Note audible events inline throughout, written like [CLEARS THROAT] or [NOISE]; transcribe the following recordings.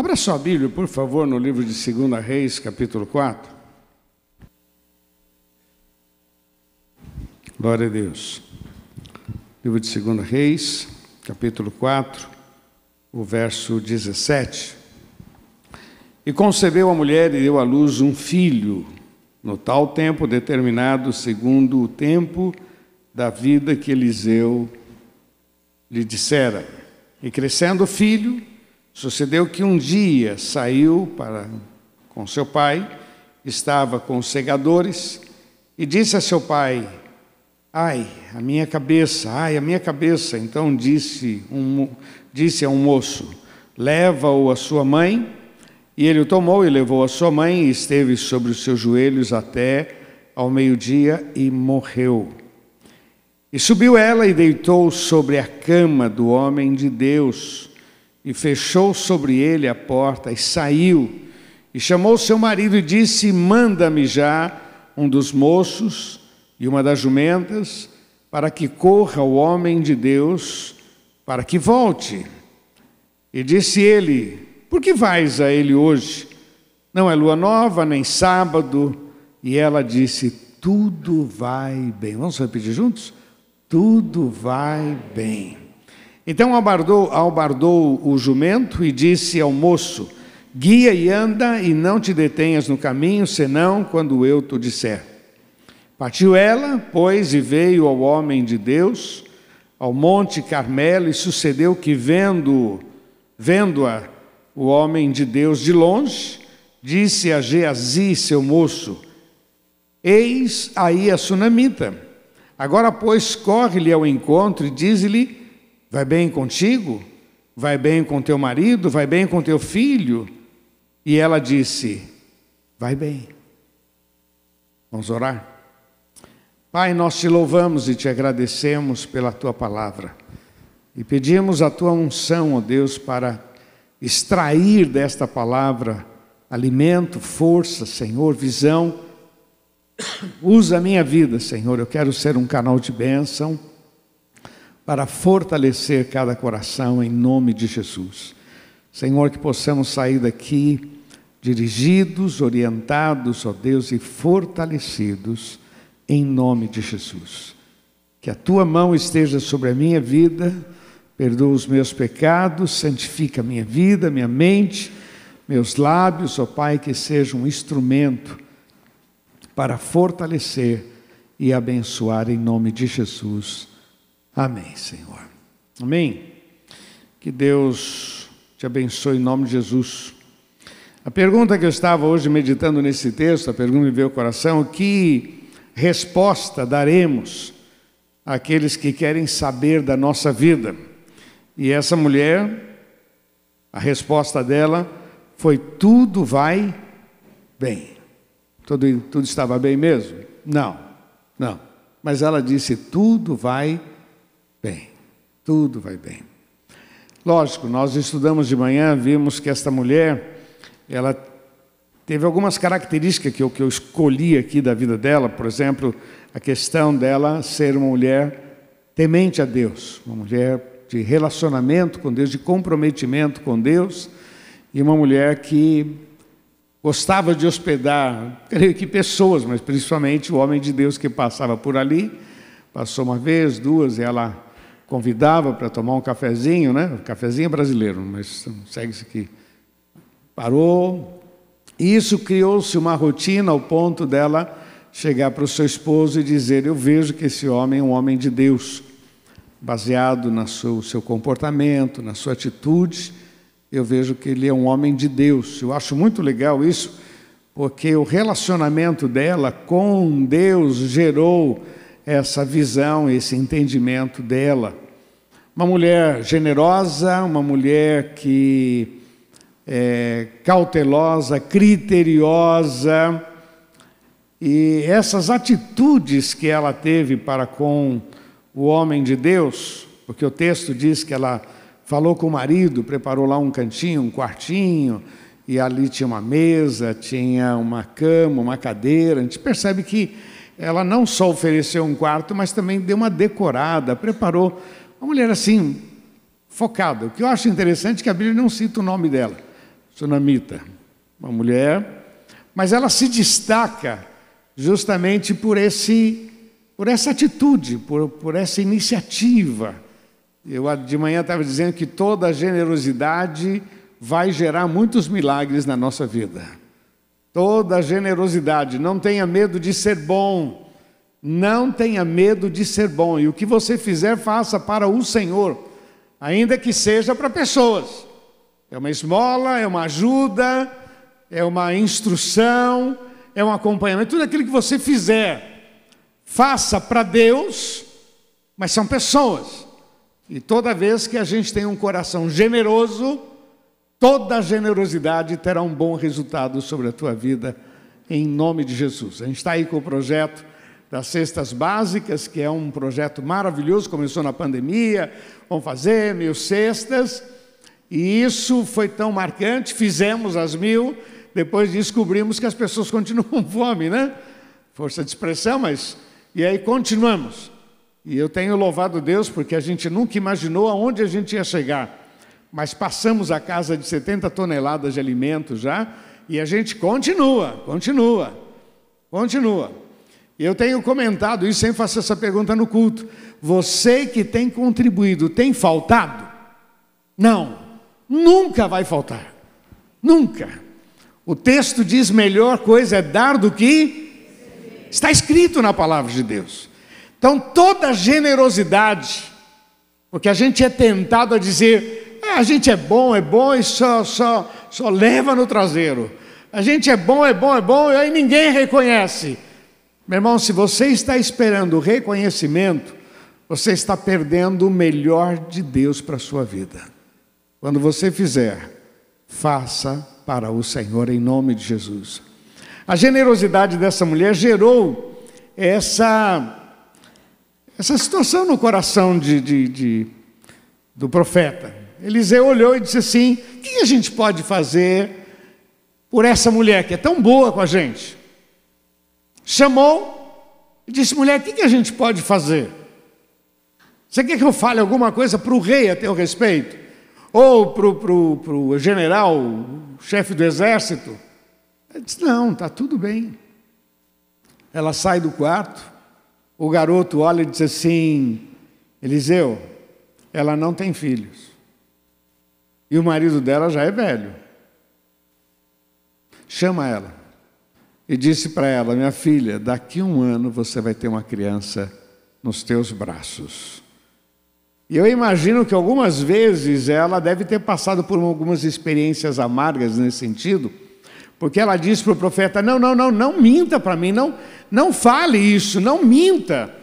Abra sua Bíblia, por favor, no livro de 2 Reis, capítulo 4. Glória a Deus. Livro de 2 Reis, capítulo 4, o verso 17. E concebeu a mulher e deu à luz um filho, no tal tempo determinado, segundo o tempo da vida que Eliseu lhe dissera. E crescendo o filho, Sucedeu que um dia saiu para com seu pai, estava com os segadores e disse a seu pai: Ai, a minha cabeça, ai, a minha cabeça. Então disse, um, disse a um moço: Leva-o a sua mãe. E ele o tomou e levou a sua mãe e esteve sobre os seus joelhos até ao meio-dia e morreu. E subiu ela e deitou sobre a cama do homem de Deus e fechou sobre ele a porta e saiu. E chamou seu marido e disse: Manda-me já um dos moços e uma das jumentas, para que corra o homem de Deus, para que volte. E disse ele: Por que vais a ele hoje? Não é lua nova, nem sábado. E ela disse: Tudo vai bem. Vamos repetir juntos? Tudo vai bem. Então albardou, albardou o jumento e disse ao moço: Guia e anda, e não te detenhas no caminho, senão quando eu te disser. Partiu ela, pois, e veio ao homem de Deus, ao monte Carmelo, e sucedeu que, vendo, vendo-a, o homem de Deus de longe, disse a Geazi, seu moço: Eis aí a sunamita. Agora, pois, corre-lhe ao encontro e diz-lhe Vai bem contigo? Vai bem com teu marido? Vai bem com teu filho? E ela disse: Vai bem. Vamos orar? Pai, nós te louvamos e te agradecemos pela tua palavra. E pedimos a tua unção, ó Deus, para extrair desta palavra alimento, força, Senhor, visão. Usa a minha vida, Senhor. Eu quero ser um canal de bênção para fortalecer cada coração em nome de Jesus. Senhor, que possamos sair daqui dirigidos, orientados, ó Deus, e fortalecidos em nome de Jesus. Que a tua mão esteja sobre a minha vida, perdoa os meus pecados, santifica a minha vida, minha mente, meus lábios, ó Pai, que seja um instrumento para fortalecer e abençoar em nome de Jesus. Amém, Senhor. Amém. Que Deus te abençoe em nome de Jesus. A pergunta que eu estava hoje meditando nesse texto, a pergunta me veio ao coração, que resposta daremos àqueles que querem saber da nossa vida? E essa mulher, a resposta dela foi: tudo vai bem. Tudo, tudo estava bem mesmo? Não, não. Mas ela disse: tudo vai bem bem, tudo vai bem. Lógico, nós estudamos de manhã, vimos que esta mulher, ela teve algumas características que eu, que eu escolhi aqui da vida dela, por exemplo, a questão dela ser uma mulher temente a Deus, uma mulher de relacionamento com Deus, de comprometimento com Deus, e uma mulher que gostava de hospedar, creio que pessoas, mas principalmente o homem de Deus que passava por ali, passou uma vez, duas, e ela convidava para tomar um cafezinho, né? Cafezinho brasileiro, mas segue-se aqui. Parou. E isso criou-se uma rotina ao ponto dela chegar para o seu esposo e dizer: Eu vejo que esse homem é um homem de Deus, baseado no seu, seu comportamento, na sua atitude. Eu vejo que ele é um homem de Deus. Eu acho muito legal isso, porque o relacionamento dela com Deus gerou essa visão, esse entendimento dela. Uma mulher generosa, uma mulher que é cautelosa, criteriosa, e essas atitudes que ela teve para com o homem de Deus, porque o texto diz que ela falou com o marido, preparou lá um cantinho, um quartinho, e ali tinha uma mesa, tinha uma cama, uma cadeira. A gente percebe que ela não só ofereceu um quarto, mas também deu uma decorada, preparou. Uma mulher assim, focada. O que eu acho interessante é que a Bíblia não cita o nome dela. sunamita, uma mulher, mas ela se destaca justamente por, esse, por essa atitude, por, por essa iniciativa. Eu de manhã estava dizendo que toda generosidade vai gerar muitos milagres na nossa vida. Toda generosidade, não tenha medo de ser bom. Não tenha medo de ser bom. E o que você fizer, faça para o Senhor, ainda que seja para pessoas. É uma esmola, é uma ajuda, é uma instrução, é um acompanhamento. Tudo aquilo que você fizer, faça para Deus, mas são pessoas. E toda vez que a gente tem um coração generoso, toda generosidade terá um bom resultado sobre a tua vida, em nome de Jesus. A gente está aí com o projeto das cestas básicas, que é um projeto maravilhoso, começou na pandemia, vamos fazer mil cestas, e isso foi tão marcante, fizemos as mil, depois descobrimos que as pessoas [LAUGHS] continuam com fome, né? Força de expressão, mas. E aí continuamos. E eu tenho louvado Deus porque a gente nunca imaginou aonde a gente ia chegar. Mas passamos a casa de 70 toneladas de alimentos já, e a gente continua, continua, continua. Eu tenho comentado isso, sempre faço essa pergunta no culto. Você que tem contribuído, tem faltado? Não, nunca vai faltar. Nunca. O texto diz: melhor coisa é dar do que. Está escrito na palavra de Deus. Então, toda generosidade, porque a gente é tentado a dizer: ah, a gente é bom, é bom e só, só, só leva no traseiro. A gente é bom, é bom, é bom, e aí ninguém reconhece. Meu irmão, se você está esperando reconhecimento, você está perdendo o melhor de Deus para a sua vida. Quando você fizer, faça para o Senhor em nome de Jesus. A generosidade dessa mulher gerou essa, essa situação no coração de, de, de do profeta. Eliseu olhou e disse assim: O que a gente pode fazer por essa mulher que é tão boa com a gente? Chamou e disse: mulher, o que, a gente pode fazer? Você quer que eu fale alguma coisa para o rei a teu respeito? Ou para o general, chefe do exército? Ele disse: não, está tudo bem. Ela sai do quarto, o garoto olha e diz assim: Eliseu, ela não tem filhos. E o marido dela já é velho. Chama ela e disse para ela: Minha filha, daqui a um ano você vai ter uma criança nos teus braços. E eu imagino que algumas vezes ela deve ter passado por algumas experiências amargas nesse sentido, porque ela disse para o profeta: Não, não, não, não minta para mim, não, não fale isso, não minta.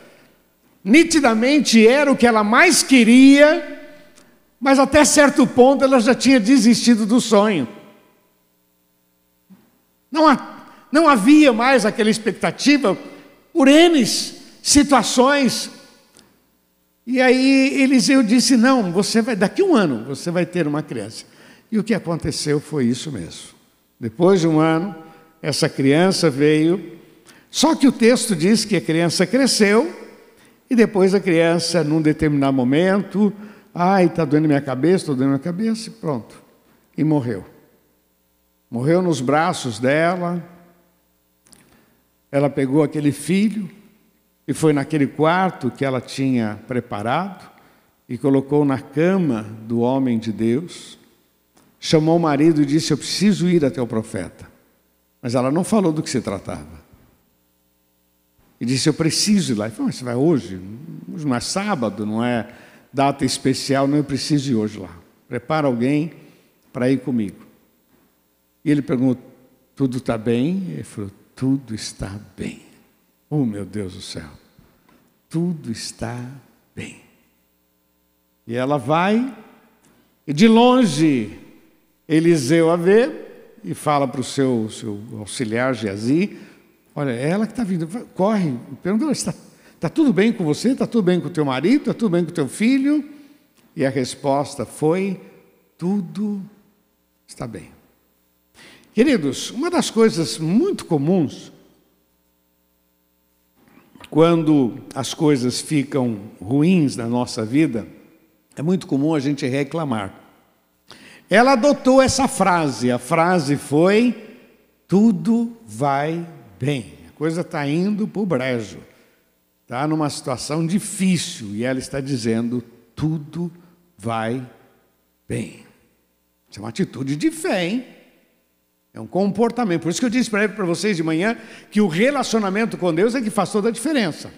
Nitidamente era o que ela mais queria, mas até certo ponto ela já tinha desistido do sonho. Não há não havia mais aquela expectativa por N situações. E aí Eliseu disse: Não, você vai, daqui um ano, você vai ter uma criança. E o que aconteceu foi isso mesmo. Depois de um ano, essa criança veio. Só que o texto diz que a criança cresceu, e depois a criança, num determinado momento, ai, está doendo minha cabeça, estou doendo minha cabeça, e pronto. E morreu. Morreu nos braços dela, ela pegou aquele filho e foi naquele quarto que ela tinha preparado e colocou na cama do homem de Deus. Chamou o marido e disse: Eu preciso ir até o profeta. Mas ela não falou do que se tratava. E disse: Eu preciso ir lá. Ele falou: Mas você vai hoje? Hoje não é sábado, não é data especial, não, eu preciso ir hoje lá. Prepara alguém para ir comigo. E ele perguntou: Tudo está bem? Ele falou: tudo está bem. Oh, meu Deus do céu, tudo está bem. E ela vai, e de longe Eliseu a vê, e fala para o seu, seu auxiliar Geazi: Olha, é ela que está vindo, corre, pergunta: está, está tudo bem com você? Está tudo bem com o teu marido? Está tudo bem com o teu filho? E a resposta foi: Tudo está bem. Queridos, uma das coisas muito comuns quando as coisas ficam ruins na nossa vida, é muito comum a gente reclamar. ela adotou essa frase. A frase foi: tudo vai bem. A coisa está indo para o brejo. Está numa situação difícil e ela está dizendo: tudo vai bem. Isso é uma atitude de fé, hein? É um comportamento. Por isso que eu disse para vocês de manhã que o relacionamento com Deus é que faz toda a diferença.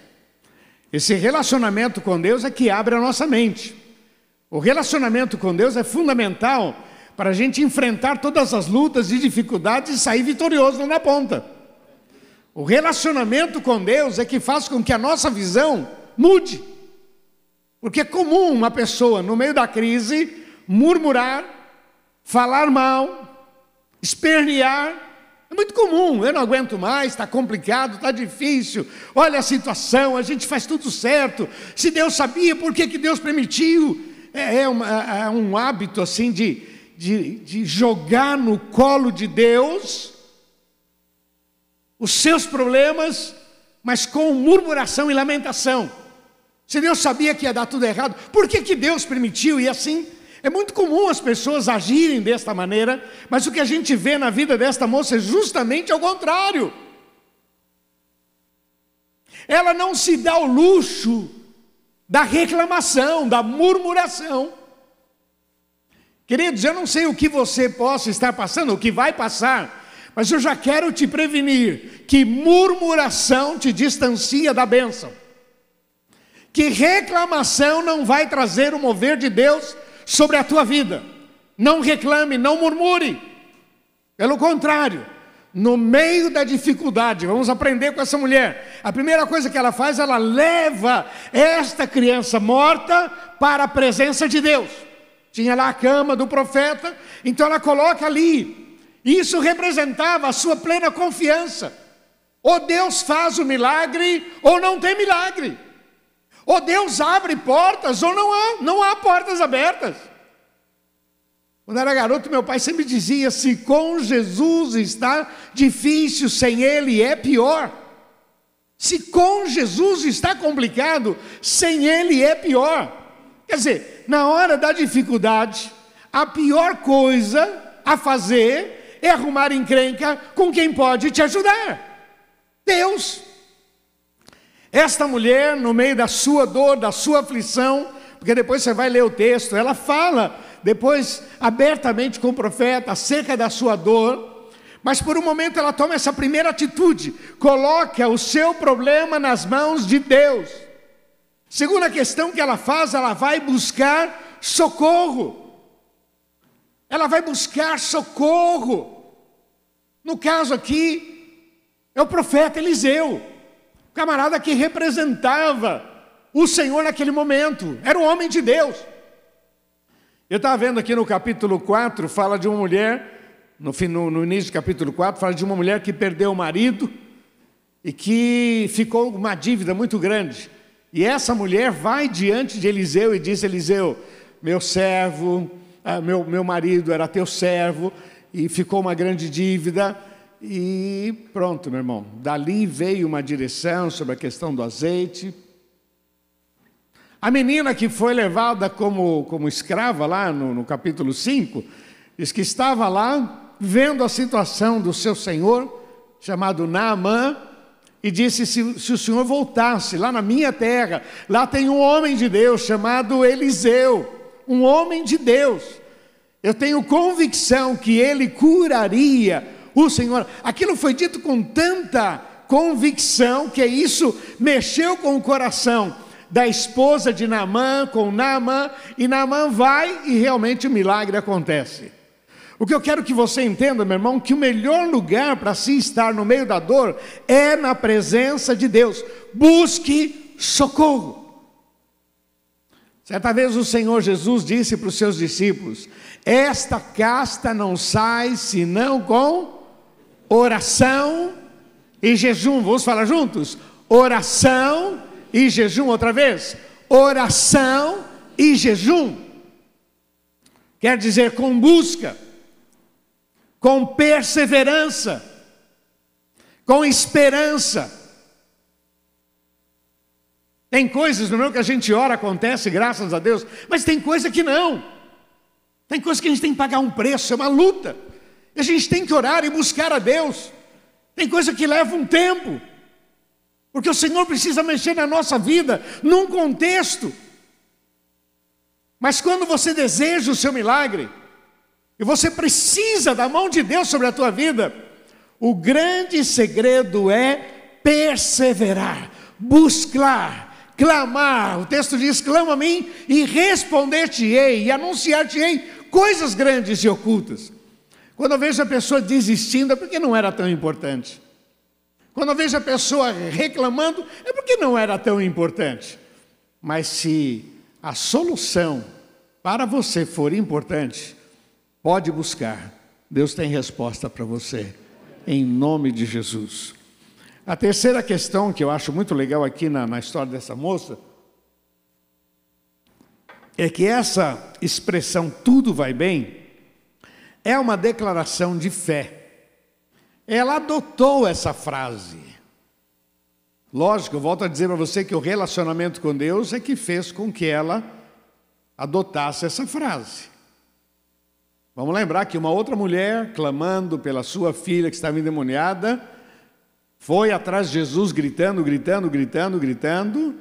Esse relacionamento com Deus é que abre a nossa mente. O relacionamento com Deus é fundamental para a gente enfrentar todas as lutas e dificuldades e sair vitorioso na ponta. O relacionamento com Deus é que faz com que a nossa visão mude. Porque é comum uma pessoa, no meio da crise, murmurar, falar mal, espernear, é muito comum, eu não aguento mais, está complicado, está difícil, olha a situação, a gente faz tudo certo. Se Deus sabia, por que, que Deus permitiu? É, é, uma, é um hábito assim de, de, de jogar no colo de Deus os seus problemas, mas com murmuração e lamentação. Se Deus sabia que ia dar tudo errado, por que, que Deus permitiu? E assim é muito comum as pessoas agirem desta maneira, mas o que a gente vê na vida desta moça é justamente ao contrário. Ela não se dá o luxo da reclamação, da murmuração. Queridos, eu não sei o que você possa estar passando, o que vai passar, mas eu já quero te prevenir que murmuração te distancia da bênção, que reclamação não vai trazer o mover de Deus sobre a tua vida. Não reclame, não murmure. Pelo contrário, no meio da dificuldade, vamos aprender com essa mulher. A primeira coisa que ela faz, ela leva esta criança morta para a presença de Deus. Tinha lá a cama do profeta, então ela coloca ali. Isso representava a sua plena confiança. Ou Deus faz o milagre, ou não tem milagre. Ou Deus abre portas, ou não há, não há portas abertas. Quando era garoto, meu pai sempre dizia: se com Jesus está difícil, sem Ele é pior. Se com Jesus está complicado, sem Ele é pior. Quer dizer, na hora da dificuldade, a pior coisa a fazer é arrumar encrenca com quem pode te ajudar. Deus. Esta mulher, no meio da sua dor, da sua aflição, porque depois você vai ler o texto, ela fala depois abertamente com o profeta acerca da sua dor, mas por um momento ela toma essa primeira atitude, coloca o seu problema nas mãos de Deus. Segunda questão que ela faz, ela vai buscar socorro. Ela vai buscar socorro. No caso aqui, é o profeta Eliseu camarada que representava o Senhor naquele momento, era um homem de Deus. Eu estava vendo aqui no capítulo 4, fala de uma mulher, no, no, no início do capítulo 4, fala de uma mulher que perdeu o marido e que ficou uma dívida muito grande. E essa mulher vai diante de Eliseu e diz: Eliseu, meu servo, ah, meu, meu marido era teu servo, e ficou uma grande dívida, e pronto, meu irmão. Dali veio uma direção sobre a questão do azeite. A menina que foi levada como, como escrava lá no, no capítulo 5, diz que estava lá vendo a situação do seu senhor, chamado Naamã, e disse: se, se o senhor voltasse lá na minha terra, lá tem um homem de Deus chamado Eliseu, um homem de Deus. Eu tenho convicção que ele curaria o Senhor. Aquilo foi dito com tanta convicção que isso mexeu com o coração da esposa de Naamã com Naamã, e Naamã vai e realmente o milagre acontece. O que eu quero que você entenda, meu irmão, que o melhor lugar para se estar no meio da dor é na presença de Deus. Busque socorro. Certa vez o Senhor Jesus disse para os seus discípulos: Esta casta não sai senão com oração e jejum. Vamos falar juntos? Oração e jejum outra vez. Oração e jejum. Quer dizer com busca, com perseverança, com esperança. Tem coisas, no meu que a gente ora acontece, graças a Deus, mas tem coisa que não. Tem coisas que a gente tem que pagar um preço, é uma luta. A gente tem que orar e buscar a Deus. Tem coisa que leva um tempo. Porque o Senhor precisa mexer na nossa vida, num contexto. Mas quando você deseja o seu milagre, e você precisa da mão de Deus sobre a tua vida, o grande segredo é perseverar, buscar, clamar. O texto diz: clama a mim e responder-te-ei, e anunciar-te-ei coisas grandes e ocultas. Quando eu vejo a pessoa desistindo, é porque não era tão importante. Quando eu vejo a pessoa reclamando, é porque não era tão importante. Mas se a solução para você for importante, pode buscar. Deus tem resposta para você, em nome de Jesus. A terceira questão que eu acho muito legal aqui na, na história dessa moça é que essa expressão tudo vai bem é uma declaração de fé. Ela adotou essa frase. Lógico, eu volto a dizer para você que o relacionamento com Deus é que fez com que ela adotasse essa frase. Vamos lembrar que uma outra mulher, clamando pela sua filha que estava endemoniada, foi atrás de Jesus gritando, gritando, gritando, gritando.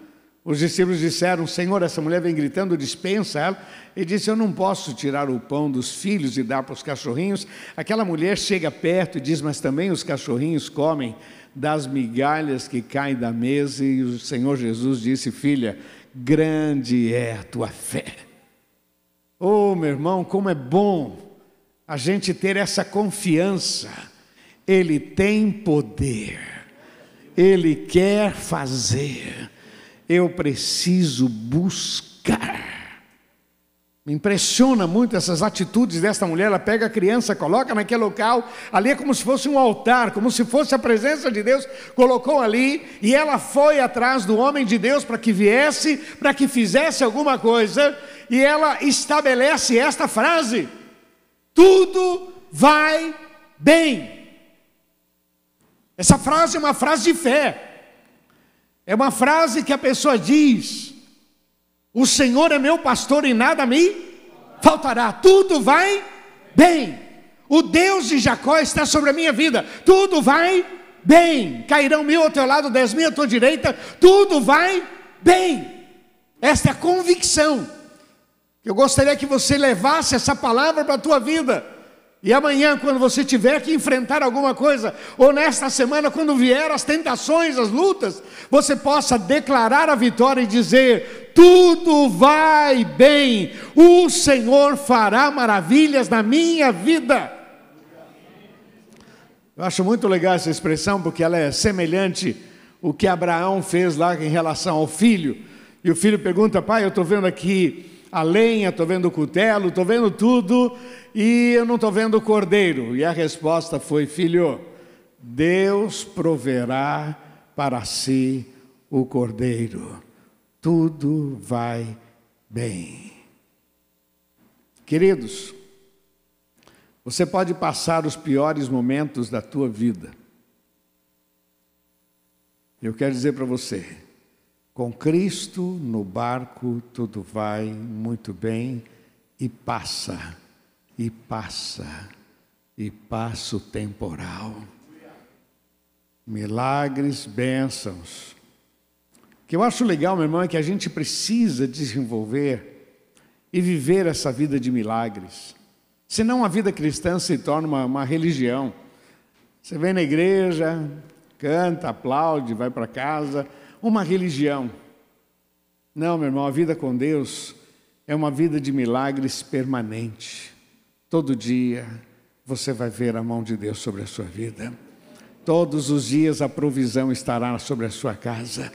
Os discípulos disseram: Senhor, essa mulher vem gritando, dispensa ela. Ele disse: Eu não posso tirar o pão dos filhos e dar para os cachorrinhos. Aquela mulher chega perto e diz: Mas também os cachorrinhos comem das migalhas que caem da mesa. E o Senhor Jesus disse: Filha, grande é a tua fé. Oh, meu irmão, como é bom a gente ter essa confiança. Ele tem poder, ele quer fazer eu preciso buscar. Me impressiona muito essas atitudes desta mulher. Ela pega a criança, coloca naquele local, ali é como se fosse um altar, como se fosse a presença de Deus, colocou ali, e ela foi atrás do homem de Deus para que viesse, para que fizesse alguma coisa, e ela estabelece esta frase: tudo vai bem. Essa frase é uma frase de fé. É uma frase que a pessoa diz: O Senhor é meu pastor e nada me faltará, tudo vai bem. O Deus de Jacó está sobre a minha vida, tudo vai bem. Cairão mil ao teu lado, dez mil à tua direita, tudo vai bem. Esta é a convicção. Eu gostaria que você levasse essa palavra para a tua vida. E amanhã, quando você tiver que enfrentar alguma coisa, ou nesta semana, quando vier as tentações, as lutas, você possa declarar a vitória e dizer: tudo vai bem, o Senhor fará maravilhas na minha vida. Eu acho muito legal essa expressão, porque ela é semelhante ao que Abraão fez lá em relação ao filho. E o filho pergunta: pai, eu estou vendo aqui a lenha, estou vendo o cutelo, estou vendo tudo e eu não estou vendo o cordeiro. E a resposta foi: Filho, Deus proverá para si o cordeiro, tudo vai bem. Queridos, você pode passar os piores momentos da tua vida. Eu quero dizer para você, com Cristo no barco, tudo vai muito bem e passa, e passa, e passa o temporal. Milagres, bênçãos. O que eu acho legal, meu irmão, é que a gente precisa desenvolver e viver essa vida de milagres. Senão a vida cristã se torna uma, uma religião. Você vem na igreja, canta, aplaude, vai para casa uma religião. Não, meu irmão, a vida com Deus é uma vida de milagres permanente. Todo dia você vai ver a mão de Deus sobre a sua vida. Todos os dias a provisão estará sobre a sua casa.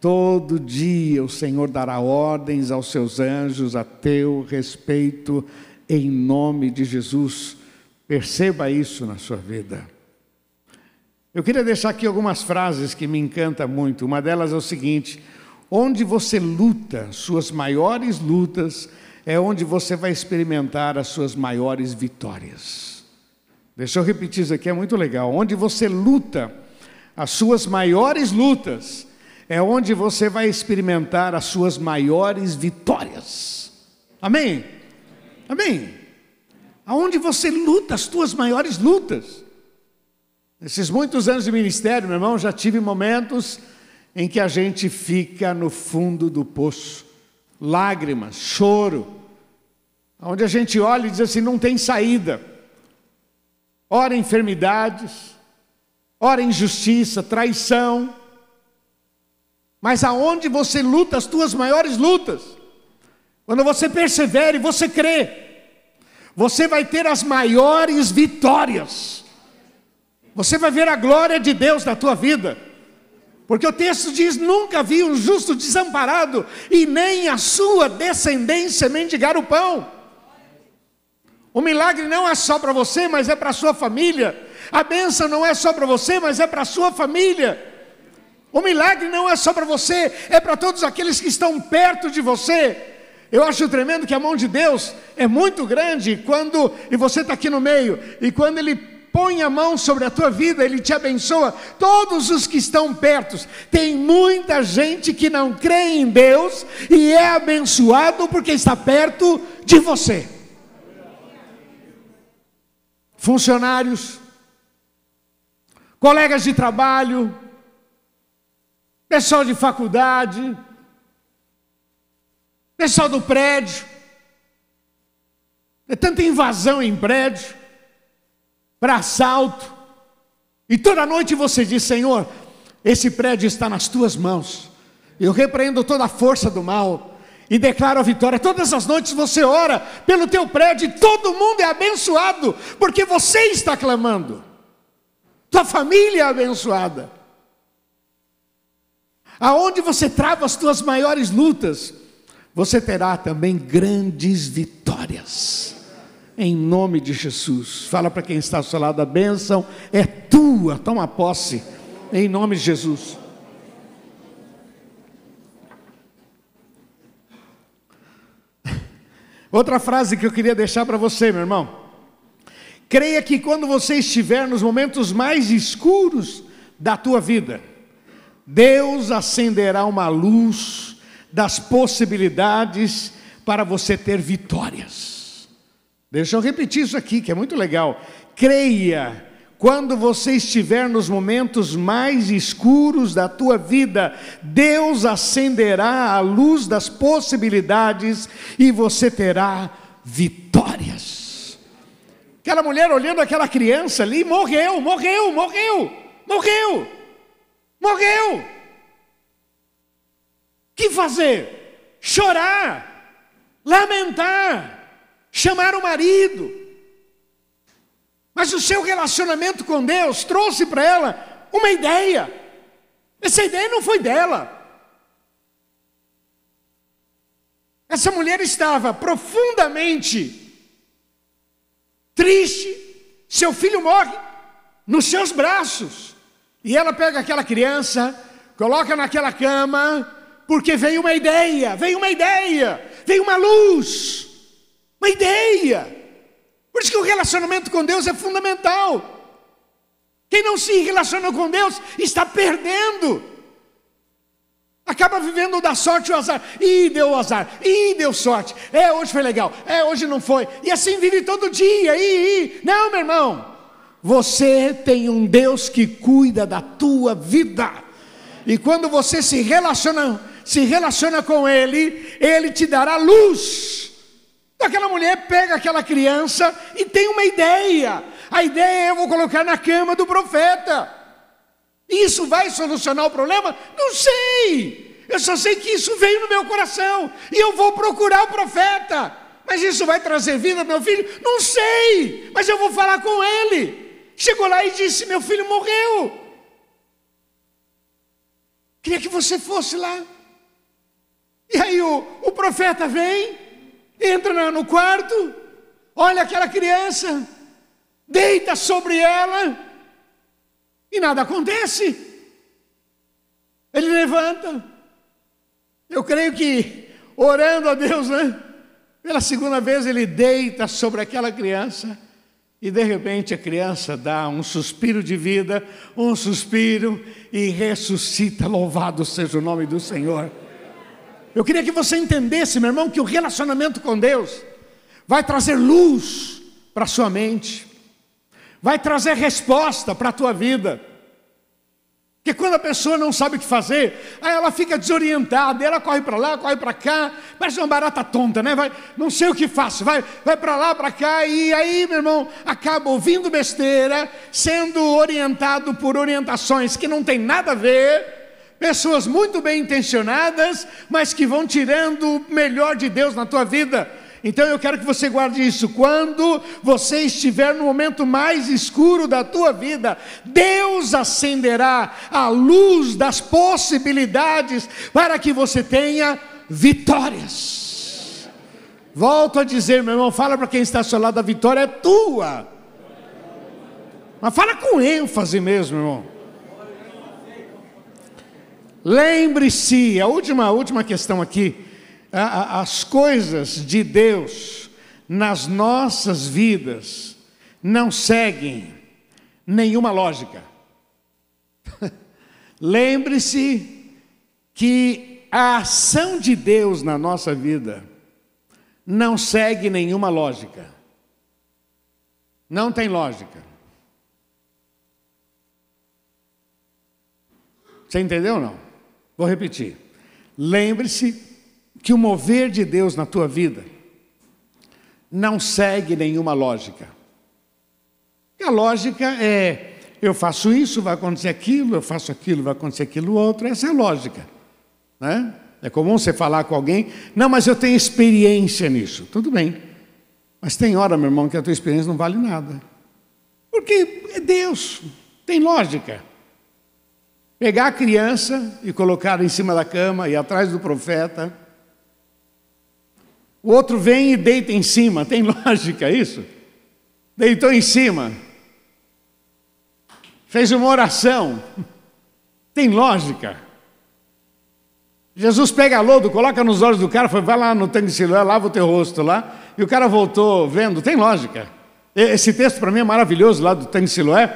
Todo dia o Senhor dará ordens aos seus anjos a teu respeito, em nome de Jesus. Perceba isso na sua vida. Eu queria deixar aqui algumas frases que me encantam muito. Uma delas é o seguinte: onde você luta, suas maiores lutas, é onde você vai experimentar as suas maiores vitórias. Deixa eu repetir isso aqui, é muito legal. Onde você luta, as suas maiores lutas, é onde você vai experimentar as suas maiores vitórias. Amém? Amém? Aonde você luta as tuas maiores lutas? Nesses muitos anos de ministério, meu irmão, já tive momentos em que a gente fica no fundo do poço, lágrimas, choro, onde a gente olha e diz assim: não tem saída. Ora enfermidades, ora injustiça, traição. Mas aonde você luta as tuas maiores lutas, quando você persevera e você crê, você vai ter as maiores vitórias. Você vai ver a glória de Deus na tua vida. Porque o texto diz: nunca vi um justo desamparado e nem a sua descendência mendigar o pão. O milagre não é só para você, mas é para a sua família. A bênção não é só para você, mas é para a sua família. O milagre não é só para você, é para todos aqueles que estão perto de você. Eu acho tremendo que a mão de Deus é muito grande quando, e você está aqui no meio, e quando Ele põe a mão sobre a tua vida, Ele te abençoa. Todos os que estão perto, tem muita gente que não crê em Deus e é abençoado porque está perto de você. Funcionários, colegas de trabalho, pessoal de faculdade, pessoal do prédio. É tanta invasão em prédio para assalto. E toda noite você diz: Senhor, esse prédio está nas tuas mãos. Eu repreendo toda a força do mal e declaro a vitória. Todas as noites você ora pelo teu prédio e todo mundo é abençoado, porque você está clamando. Tua família é abençoada. Aonde você trava as tuas maiores lutas, você terá também grandes vitórias em nome de Jesus. Fala para quem está ao seu lado, a bênção é tua, toma posse, em nome de Jesus. [LAUGHS] Outra frase que eu queria deixar para você, meu irmão. Creia que quando você estiver nos momentos mais escuros da tua vida, Deus acenderá uma luz das possibilidades para você ter vitórias. Deixa eu repetir isso aqui, que é muito legal. Creia, quando você estiver nos momentos mais escuros da tua vida, Deus acenderá a luz das possibilidades e você terá vitórias. Aquela mulher olhando aquela criança ali, morreu, morreu, morreu, morreu, morreu. O que fazer? Chorar, lamentar chamar o marido. Mas o seu relacionamento com Deus trouxe para ela uma ideia. Essa ideia não foi dela. Essa mulher estava profundamente triste. Seu filho morre nos seus braços. E ela pega aquela criança, coloca naquela cama, porque veio uma ideia, veio uma ideia, veio uma luz uma ideia. Por isso que o relacionamento com Deus é fundamental. Quem não se relaciona com Deus está perdendo. Acaba vivendo da sorte o azar. Ih, deu azar. Ih, deu sorte. É, hoje foi legal. É, hoje não foi. E assim vive todo dia. Ih, ih. Não, meu irmão. Você tem um Deus que cuida da tua vida. E quando você se relaciona, se relaciona com Ele, Ele te dará luz Aquela mulher pega aquela criança e tem uma ideia. A ideia é eu vou colocar na cama do profeta. Isso vai solucionar o problema? Não sei. Eu só sei que isso veio no meu coração e eu vou procurar o profeta. Mas isso vai trazer vida meu filho? Não sei. Mas eu vou falar com ele. Chegou lá e disse: Meu filho morreu. Queria que você fosse lá. E aí o, o profeta vem entra no quarto, olha aquela criança, deita sobre ela e nada acontece. Ele levanta. Eu creio que orando a Deus, né? Pela segunda vez ele deita sobre aquela criança e de repente a criança dá um suspiro de vida, um suspiro e ressuscita. Louvado seja o nome do Senhor. Eu queria que você entendesse, meu irmão, que o relacionamento com Deus vai trazer luz para a sua mente, vai trazer resposta para a tua vida. Porque quando a pessoa não sabe o que fazer, aí ela fica desorientada, ela corre para lá, corre para cá, parece uma barata tonta, né? Vai, não sei o que faço, vai, vai para lá, para cá, e aí, meu irmão, acaba ouvindo besteira, sendo orientado por orientações que não tem nada a ver, pessoas muito bem intencionadas, mas que vão tirando o melhor de Deus na tua vida. Então eu quero que você guarde isso. Quando você estiver no momento mais escuro da tua vida, Deus acenderá a luz das possibilidades para que você tenha vitórias. Volto a dizer, meu irmão, fala para quem está ao seu lado, a vitória é tua. Mas fala com ênfase mesmo, irmão. Lembre-se, a última, a última questão aqui as coisas de Deus nas nossas vidas não seguem nenhuma lógica. [LAUGHS] Lembre-se que a ação de Deus na nossa vida não segue nenhuma lógica. Não tem lógica. Você entendeu ou não? Vou repetir. Lembre-se que o mover de Deus na tua vida não segue nenhuma lógica. A lógica é: eu faço isso, vai acontecer aquilo, eu faço aquilo, vai acontecer aquilo outro. Essa é a lógica. Né? É comum você falar com alguém, não, mas eu tenho experiência nisso. Tudo bem. Mas tem hora, meu irmão, que a tua experiência não vale nada. Porque é Deus, tem lógica. Pegar a criança e colocar em cima da cama e atrás do profeta o outro vem e deita em cima. Tem [LAUGHS] lógica isso? Deitou em cima. Fez uma oração. Tem lógica. Jesus pega lodo, coloca nos olhos do cara, foi, vai lá no tanque de Siloé, lava o teu rosto lá, e o cara voltou vendo. Tem lógica. Esse texto para mim é maravilhoso lá do tanque de Siloé,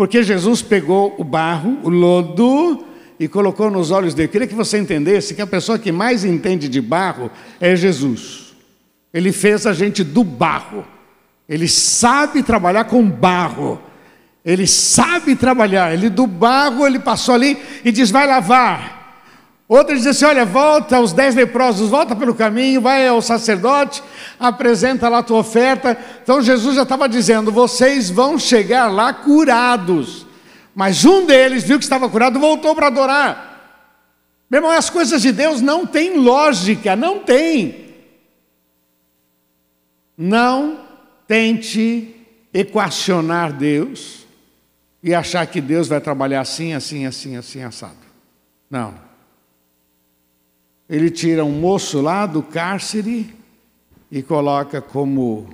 porque Jesus pegou o barro, o lodo, e colocou nos olhos dele. Eu queria que você entendesse que a pessoa que mais entende de barro é Jesus. Ele fez a gente do barro. Ele sabe trabalhar com barro. Ele sabe trabalhar. Ele do barro, ele passou ali e diz: vai lavar. Outro diz assim: olha, volta aos dez leprosos, volta pelo caminho, vai ao sacerdote, apresenta lá a tua oferta. Então Jesus já estava dizendo: vocês vão chegar lá curados. Mas um deles viu que estava curado voltou para adorar. Meu irmão, as coisas de Deus não têm lógica, não tem. Não tente equacionar Deus e achar que Deus vai trabalhar assim, assim, assim, assim, assado. Não. Ele tira um moço lá do cárcere e coloca como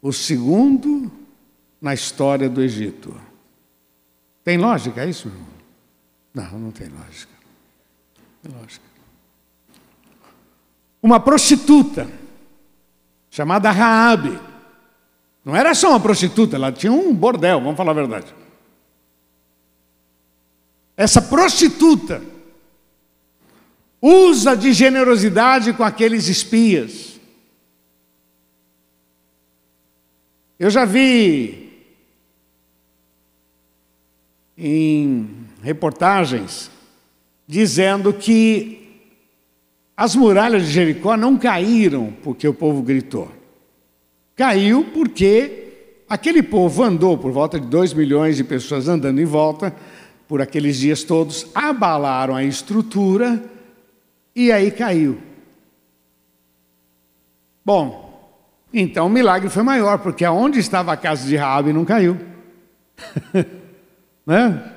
o segundo na história do Egito. Tem lógica isso? Não, não tem lógica. Tem lógica. Uma prostituta chamada Raabe. Não era só uma prostituta, ela tinha um bordel, vamos falar a verdade. Essa prostituta usa de generosidade com aqueles espias. Eu já vi em reportagens dizendo que as muralhas de Jericó não caíram porque o povo gritou. Caiu porque aquele povo andou, por volta de 2 milhões de pessoas andando em volta, por aqueles dias todos, abalaram a estrutura e aí caiu. Bom, então o milagre foi maior, porque aonde estava a casa de Raabe não caiu. [LAUGHS] né?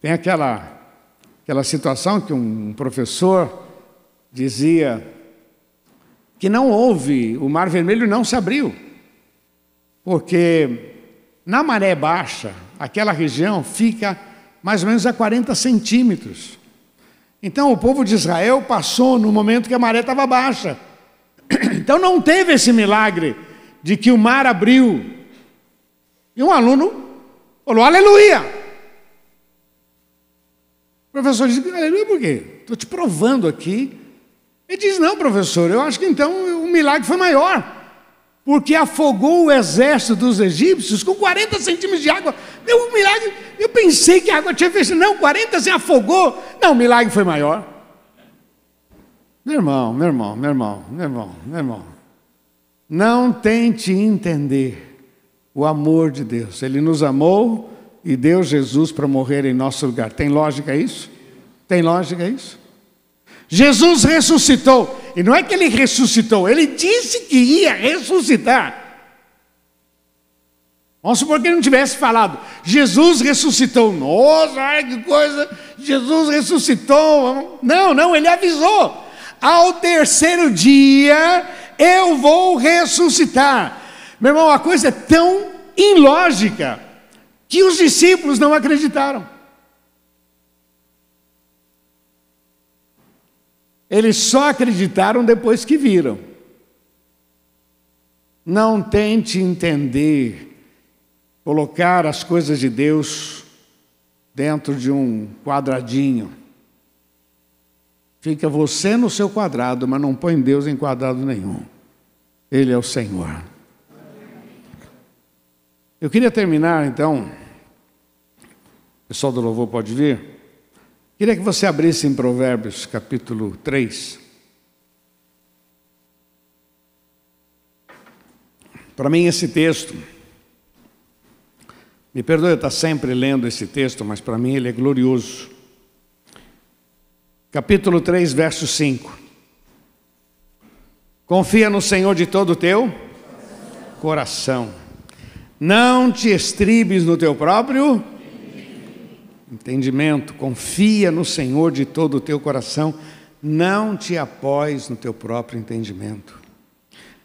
Tem aquela, aquela situação que um professor dizia que não houve, o Mar Vermelho não se abriu, porque na maré baixa, aquela região fica mais ou menos a 40 centímetros. Então o povo de Israel passou no momento que a maré estava baixa. [CLEARS THROAT] Então não teve esse milagre de que o mar abriu. E um aluno falou: Aleluia! O professor disse: Aleluia por quê? Estou te provando aqui ele diz: Não, professor, eu acho que então o milagre foi maior. porque afogou o exército dos egípcios com 40 centímetros de água. Deu um milagre. Eu pensei que a água tinha fechado. Não, 40 se afogou. Não, o milagre foi maior. Meu irmão, meu irmão, meu irmão, meu irmão, meu irmão. Não tente entender o amor de Deus. Ele nos amou e deu Jesus para morrer em nosso lugar. Tem lógica isso? Tem lógica isso? Jesus ressuscitou. E não é que ele ressuscitou, ele disse que ia ressuscitar. Vamos supor que ele não tivesse falado, Jesus ressuscitou. Nossa, ai, que coisa, Jesus ressuscitou. Não, não, ele avisou. Ao terceiro dia eu vou ressuscitar. Meu irmão, a coisa é tão ilógica que os discípulos não acreditaram. Eles só acreditaram depois que viram. Não tente entender, colocar as coisas de Deus dentro de um quadradinho. Fica você no seu quadrado, mas não põe Deus em quadrado nenhum. Ele é o Senhor. Eu queria terminar então. O pessoal do louvor pode vir? Queria que você abrisse em Provérbios capítulo 3. Para mim, esse texto, me perdoe eu estar sempre lendo esse texto, mas para mim ele é glorioso. Capítulo 3, verso 5. Confia no Senhor de todo o teu coração. Não te estribes no teu próprio entendimento, confia no Senhor de todo o teu coração, não te apoies no teu próprio entendimento.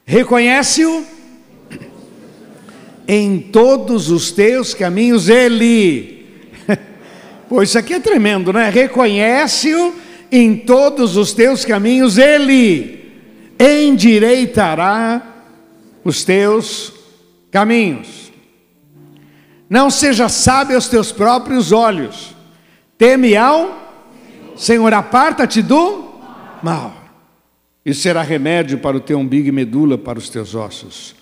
Reconhece-o em todos os teus caminhos, Ele. [LAUGHS] Pois isso aqui é tremendo, né? Reconhece-o em todos os teus caminhos, Ele endireitará os teus caminhos. Não seja sábio aos teus próprios olhos. Teme ao Senhor, aparta-te do mal. Isso será remédio para o teu umbigo e medula para os teus ossos.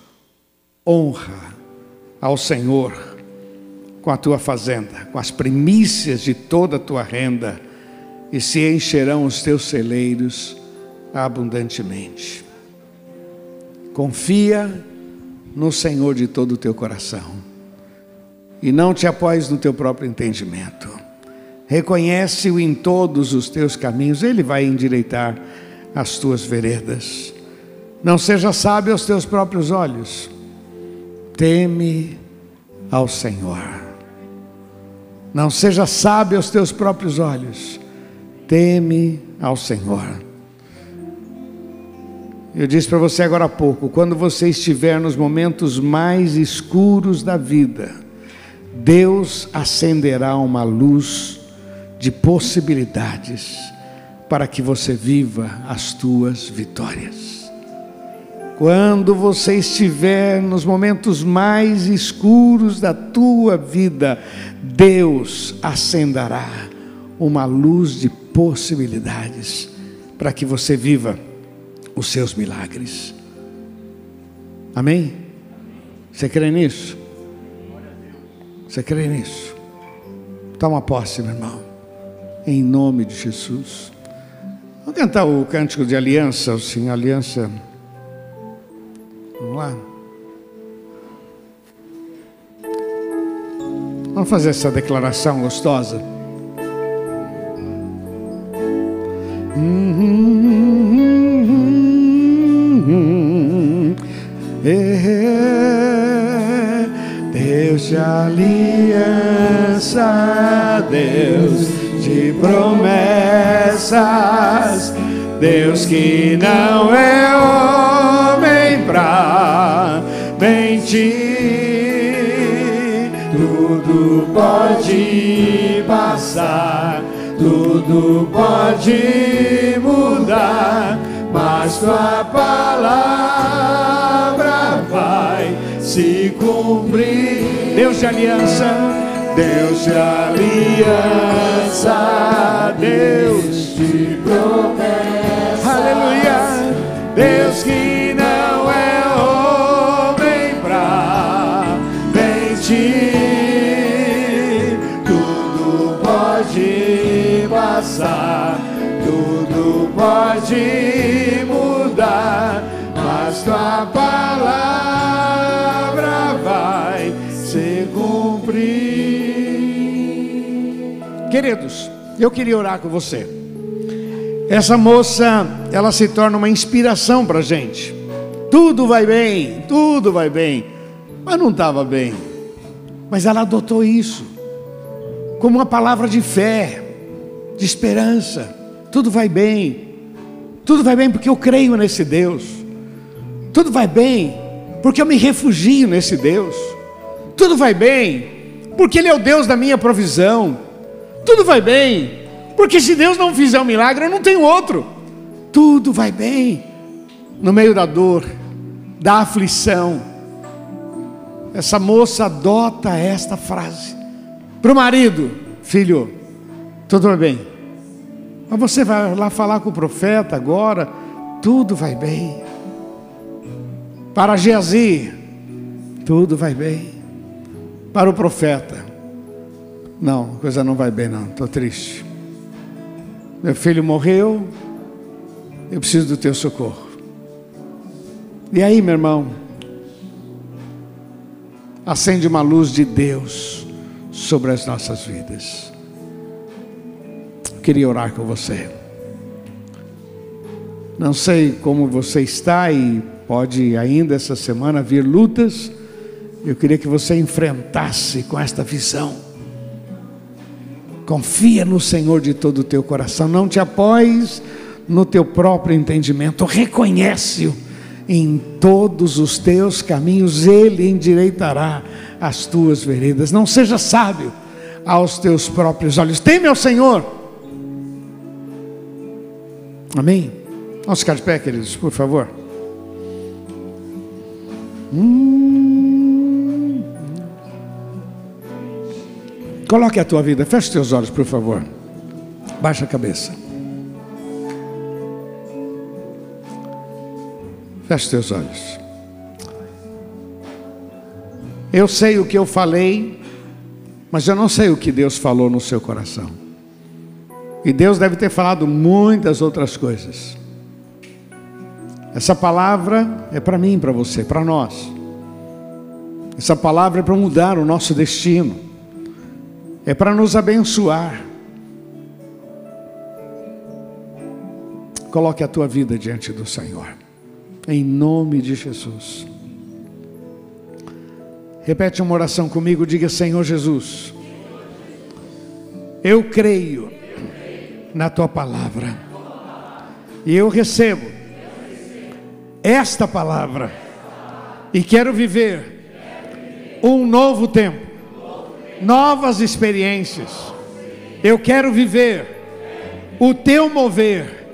Honra ao Senhor com a tua fazenda, com as primícias de toda a tua renda, e se encherão os teus celeiros abundantemente. Confia no Senhor de todo o teu coração e não te apoies no teu próprio entendimento. Reconhece-o em todos os teus caminhos, ele vai endireitar as tuas veredas. Não seja sábio aos teus próprios olhos. Teme ao Senhor. Não seja sábio aos teus próprios olhos. Teme ao Senhor. Eu disse para você agora há pouco, quando você estiver nos momentos mais escuros da vida, Deus acenderá uma luz de possibilidades para que você viva as tuas vitórias. Quando você estiver nos momentos mais escuros da tua vida, Deus acenderá uma luz de possibilidades para que você viva os seus milagres. Amém? Você crê nisso? Você crê nisso? Toma posse, meu irmão. Em nome de Jesus. Vamos cantar o cântico de aliança, sim, aliança. Vamos lá. Vamos fazer essa declaração gostosa. Hum, hum, hum, Deus de aliança, Deus de promessas, Deus que não é homem pra mentir, tudo pode passar, tudo pode mudar, mas tua palavra vai se cumprir. Deus de aliança, Deus de aliança, Deus de promessa. Aleluia. Deus pode mudar, mas tua palavra vai se cumprir. Queridos, eu queria orar com você. Essa moça, ela se torna uma inspiração para gente. Tudo vai bem, tudo vai bem, mas não estava bem. Mas ela adotou isso como uma palavra de fé, de esperança. Tudo vai bem, tudo vai bem porque eu creio nesse Deus. Tudo vai bem porque eu me refugio nesse Deus. Tudo vai bem porque Ele é o Deus da minha provisão. Tudo vai bem porque se Deus não fizer um milagre, eu não tenho outro. Tudo vai bem no meio da dor, da aflição. Essa moça adota esta frase. Para o marido, filho, tudo vai bem. Mas você vai lá falar com o profeta agora, tudo vai bem. Para Geazi, tudo vai bem. Para o profeta, não, coisa não vai bem não, estou triste. Meu filho morreu, eu preciso do teu socorro. E aí, meu irmão, acende uma luz de Deus sobre as nossas vidas. Queria orar com você. Não sei como você está e pode ainda essa semana vir lutas. Eu queria que você enfrentasse com esta visão. Confia no Senhor de todo o teu coração. Não te apoies no teu próprio entendimento. Reconhece-o em todos os teus caminhos. Ele endireitará as tuas veredas. Não seja sábio aos teus próprios olhos. Teme ao Senhor. Amém? Vamos ficar de pé, queridos, por favor. Hum. Coloque a tua vida, feche os teus olhos, por favor. Baixa a cabeça. Feche os teus olhos. Eu sei o que eu falei, mas eu não sei o que Deus falou no seu coração. E Deus deve ter falado muitas outras coisas. Essa palavra é para mim, para você, para nós. Essa palavra é para mudar o nosso destino, é para nos abençoar. Coloque a tua vida diante do Senhor, em nome de Jesus. Repete uma oração comigo, diga: Senhor Jesus, eu creio na tua palavra, e eu recebo esta palavra, e quero viver um novo tempo, novas experiências. Eu quero viver o teu mover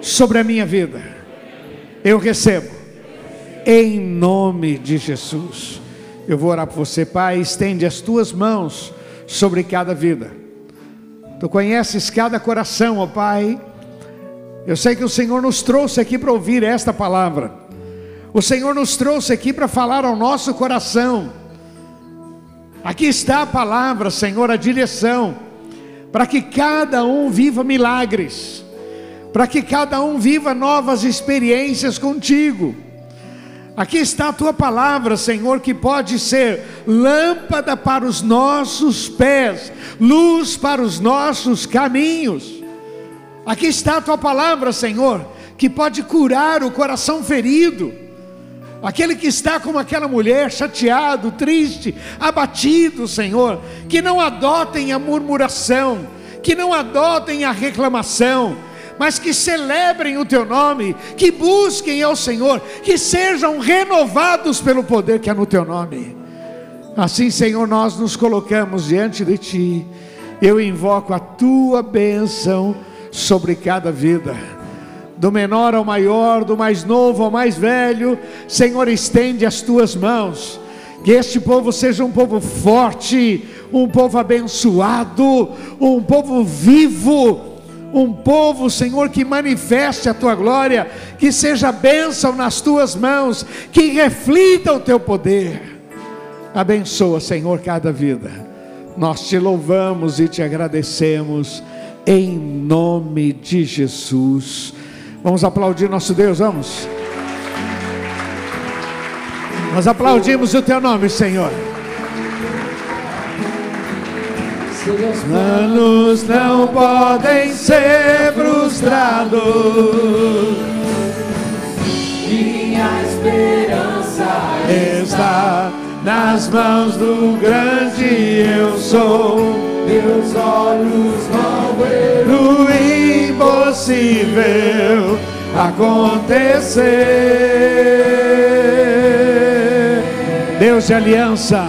sobre a minha vida. Eu recebo, em nome de Jesus. Eu vou orar por você, Pai. Estende as tuas mãos sobre cada vida. Tu conheces cada coração, ó Pai. Eu sei que o Senhor nos trouxe aqui para ouvir esta palavra. O Senhor nos trouxe aqui para falar ao nosso coração. Aqui está a palavra, Senhor, a direção, para que cada um viva milagres, para que cada um viva novas experiências contigo. Aqui está a tua palavra, Senhor, que pode ser lâmpada para os nossos pés, luz para os nossos caminhos. Aqui está a tua palavra, Senhor, que pode curar o coração ferido. Aquele que está como aquela mulher, chateado, triste, abatido, Senhor, que não adotem a murmuração, que não adotem a reclamação, mas que celebrem o teu nome, que busquem ao Senhor, que sejam renovados pelo poder que há no teu nome. Assim, Senhor, nós nos colocamos diante de ti. Eu invoco a tua bênção sobre cada vida do menor ao maior, do mais novo ao mais velho, Senhor, estende as tuas mãos, que este povo seja um povo forte, um povo abençoado, um povo vivo, um povo, Senhor, que manifeste a tua glória, que seja bênção nas tuas mãos, que reflita o teu poder. Abençoa, Senhor, cada vida. Nós te louvamos e te agradecemos em nome de Jesus. Vamos aplaudir nosso Deus, vamos. Nós aplaudimos o teu nome, Senhor. Seus planos não podem ser frustrados. Minha esperança está nas mãos do grande eu sou. Meus olhos vão ver o impossível acontecer. Deus de aliança,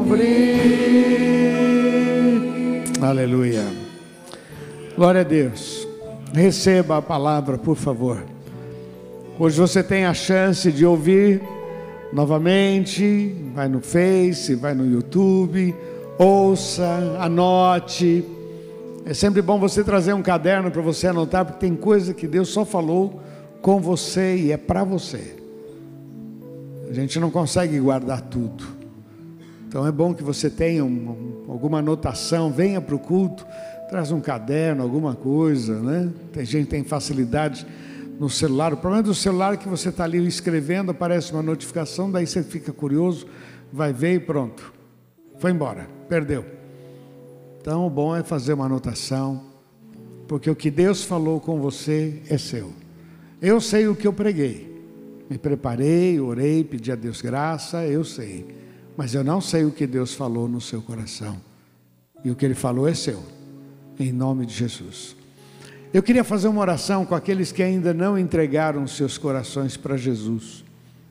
Aleluia. Glória a Deus. Receba a palavra, por favor. Hoje você tem a chance de ouvir novamente, vai no Face, vai no YouTube, ouça, anote. É sempre bom você trazer um caderno para você anotar, porque tem coisa que Deus só falou com você e é para você. A gente não consegue guardar tudo. Então é bom que você tenha um, alguma anotação, venha para o culto, traz um caderno, alguma coisa, né? Tem gente que tem facilidade no celular. O problema do celular é que você está ali escrevendo, aparece uma notificação, daí você fica curioso, vai ver e pronto. Foi embora, perdeu. Então o bom é fazer uma anotação, porque o que Deus falou com você é seu. Eu sei o que eu preguei. Me preparei, orei, pedi a Deus graça, eu sei. Mas eu não sei o que Deus falou no seu coração. E o que Ele falou é seu. Em nome de Jesus. Eu queria fazer uma oração com aqueles que ainda não entregaram seus corações para Jesus.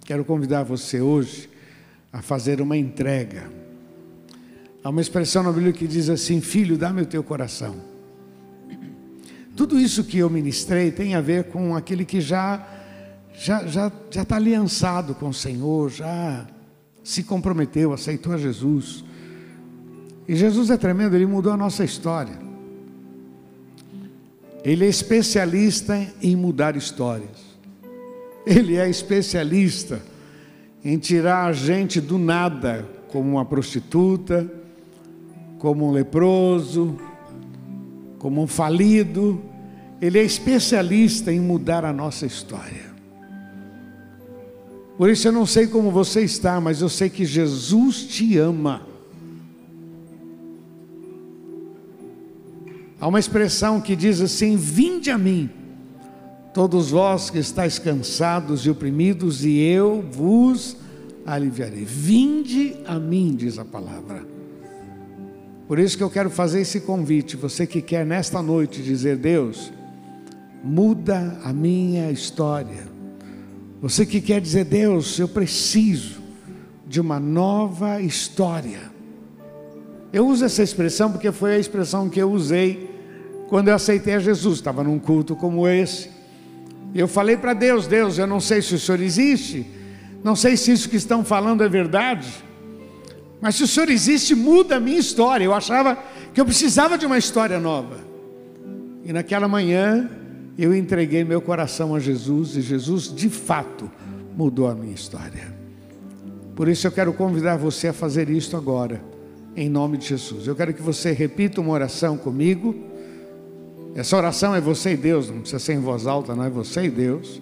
Quero convidar você hoje a fazer uma entrega. Há uma expressão na Bíblia que diz assim: Filho, dá-me o teu coração. Tudo isso que eu ministrei tem a ver com aquele que já já já já está aliançado com o Senhor, já se comprometeu, aceitou a Jesus. E Jesus é tremendo, ele mudou a nossa história. Ele é especialista em mudar histórias. Ele é especialista em tirar a gente do nada, como uma prostituta, como um leproso, como um falido. Ele é especialista em mudar a nossa história. Por isso eu não sei como você está, mas eu sei que Jesus te ama. Há uma expressão que diz assim: Vinde a mim, todos vós que estáis cansados e oprimidos, e eu vos aliviarei. Vinde a mim, diz a palavra. Por isso que eu quero fazer esse convite. Você que quer nesta noite dizer: Deus, muda a minha história. Você que quer dizer: Deus, eu preciso de uma nova história. Eu uso essa expressão porque foi a expressão que eu usei quando eu aceitei a Jesus. Estava num culto como esse. E eu falei para Deus: Deus, eu não sei se o Senhor existe, não sei se isso que estão falando é verdade, mas se o Senhor existe, muda a minha história. Eu achava que eu precisava de uma história nova. E naquela manhã, eu entreguei meu coração a Jesus e Jesus, de fato, mudou a minha história. Por isso eu quero convidar você a fazer isto agora em nome de Jesus. Eu quero que você repita uma oração comigo. Essa oração é você e Deus, não precisa ser em voz alta, não é você e Deus.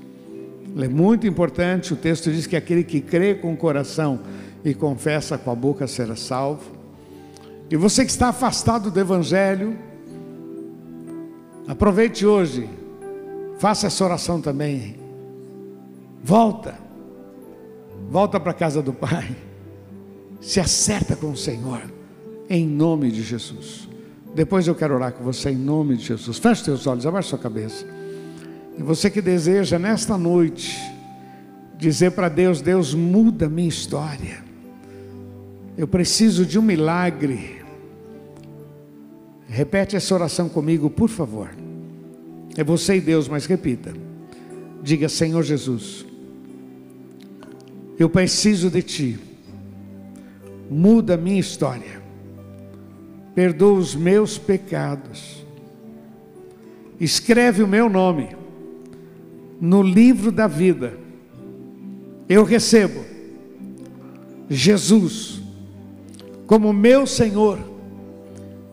É muito importante. O texto diz que aquele que crê com o coração e confessa com a boca será salvo. E você que está afastado do Evangelho, aproveite hoje, faça essa oração também. Volta, volta para a casa do Pai, se acerta com o Senhor em nome de Jesus. Depois eu quero orar com você em nome de Jesus. Feche seus olhos, abaixe sua cabeça. E você que deseja nesta noite dizer para Deus: Deus, muda minha história. Eu preciso de um milagre. Repete essa oração comigo, por favor. É você e Deus, mas repita. Diga, Senhor Jesus, eu preciso de Ti. Muda a minha história. Perdoa os meus pecados. Escreve o meu nome no livro da vida. Eu recebo Jesus como meu Senhor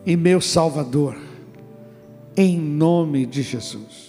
e meu Salvador, em nome de Jesus.